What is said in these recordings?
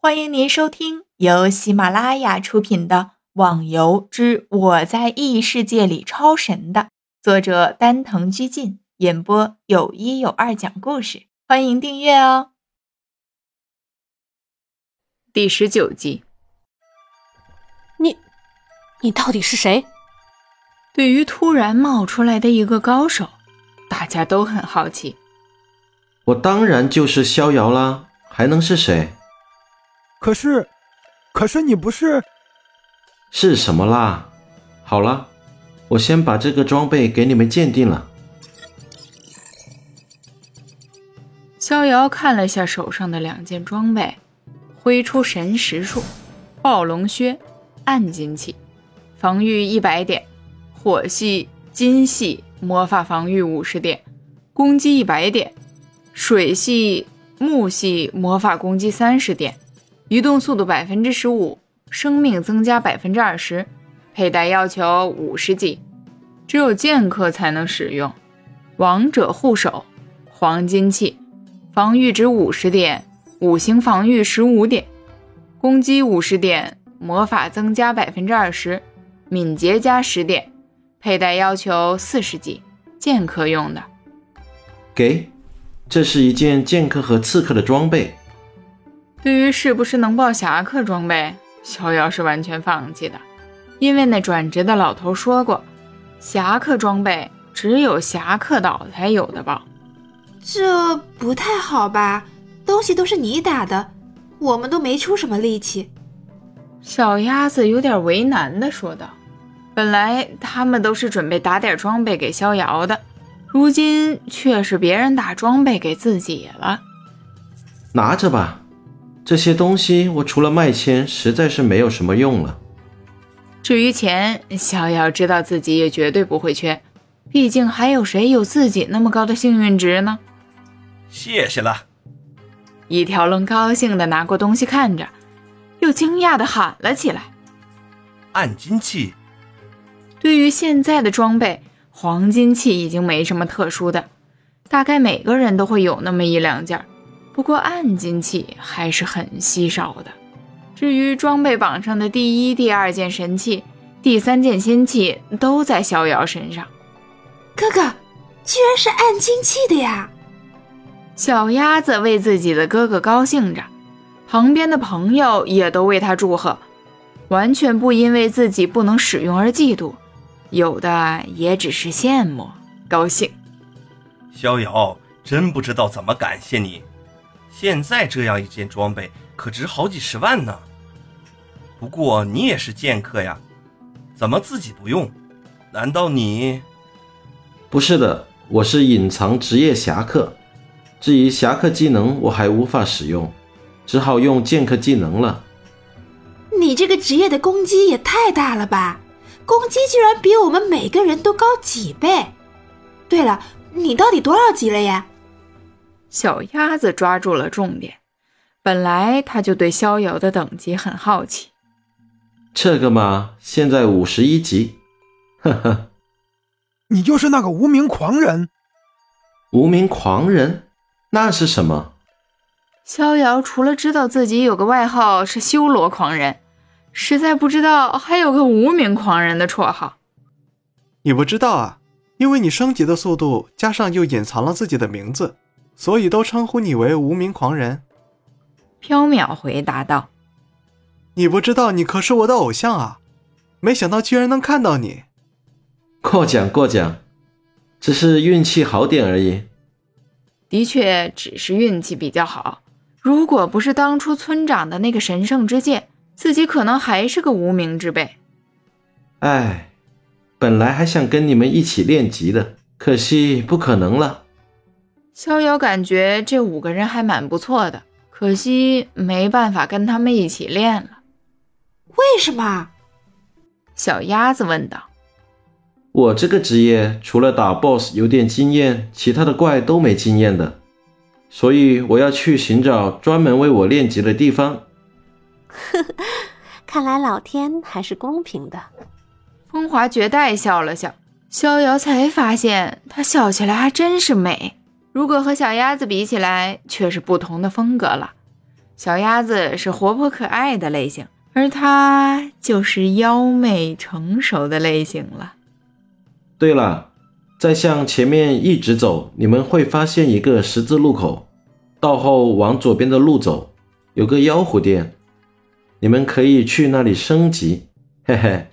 欢迎您收听由喜马拉雅出品的《网游之我在异世界里超神》的作者丹藤居进演播，有一有二讲故事。欢迎订阅哦。第十九集，你，你到底是谁？对于突然冒出来的一个高手，大家都很好奇。我当然就是逍遥啦，还能是谁？可是，可是你不是？是什么啦？好了，我先把这个装备给你们鉴定了。逍遥看了下手上的两件装备，挥出神识术，暴龙靴，暗金器，防御一百点，火系、金系魔法防御五十点，攻击一百点，水系、木系魔法攻击三十点。移动速度百分之十五，生命增加百分之二十，佩戴要求五十级，只有剑客才能使用。王者护手，黄金器，防御值五十点，五行防御十五点，攻击五十点，魔法增加百分之二十，敏捷加十点，佩戴要求四十级，剑客用的。给，这是一件剑客和刺客的装备。对于是不是能报侠客装备，逍遥是完全放弃的，因为那转职的老头说过，侠客装备只有侠客岛才有的报。这不太好吧？东西都是你打的，我们都没出什么力气。小鸭子有点为难的说道：“本来他们都是准备打点装备给逍遥的，如今却是别人打装备给自己了。拿着吧。”这些东西我除了卖钱，实在是没有什么用了。至于钱，逍遥知道自己也绝对不会缺，毕竟还有谁有自己那么高的幸运值呢？谢谢了。一条龙高兴的拿过东西看着，又惊讶的喊了起来：“暗金器！”对于现在的装备，黄金器已经没什么特殊的，大概每个人都会有那么一两件。不过暗金器还是很稀少的。至于装备榜上的第一、第二件神器、第三件仙器，都在逍遥身上。哥哥，居然是暗金器的呀！小鸭子为自己的哥哥高兴着，旁边的朋友也都为他祝贺，完全不因为自己不能使用而嫉妒，有的也只是羡慕、高兴。逍遥真不知道怎么感谢你。现在这样一件装备可值好几十万呢。不过你也是剑客呀，怎么自己不用？难道你？不是的，我是隐藏职业侠客。至于侠客技能，我还无法使用，只好用剑客技能了。你这个职业的攻击也太大了吧！攻击居然比我们每个人都高几倍。对了，你到底多少级了呀？小鸭子抓住了重点，本来他就对逍遥的等级很好奇。这个嘛，现在五十一级。呵呵，你就是那个无名狂人？无名狂人？那是什么？逍遥除了知道自己有个外号是修罗狂人，实在不知道还有个无名狂人的绰号。你不知道啊？因为你升级的速度，加上又隐藏了自己的名字。所以都称呼你为无名狂人。缥缈回答道：“你不知道，你可是我的偶像啊！没想到居然能看到你。过奖过奖，只是运气好点而已。的确，只是运气比较好。如果不是当初村长的那个神圣之剑，自己可能还是个无名之辈。哎，本来还想跟你们一起练级的，可惜不可能了。”逍遥感觉这五个人还蛮不错的，可惜没办法跟他们一起练了。为什么？小鸭子问道。我这个职业除了打 BOSS 有点经验，其他的怪都没经验的，所以我要去寻找专门为我练级的地方。呵呵，看来老天还是公平的。风华绝代笑了笑，逍遥才发现他笑起来还真是美。如果和小鸭子比起来，却是不同的风格了。小鸭子是活泼可爱的类型，而它就是妖媚成熟的类型了。对了，再向前面一直走，你们会发现一个十字路口，到后往左边的路走，有个妖狐店，你们可以去那里升级，嘿嘿。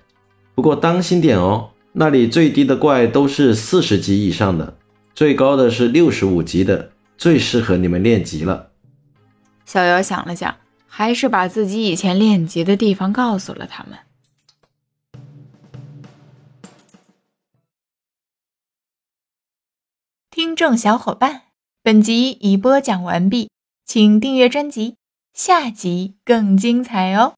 不过当心点哦，那里最低的怪都是四十级以上的，最高的是六十五级的，最适合你们练级了。逍遥想了想，还是把自己以前练级的地方告诉了他们。听众小伙伴，本集已播讲完毕，请订阅专辑，下集更精彩哦。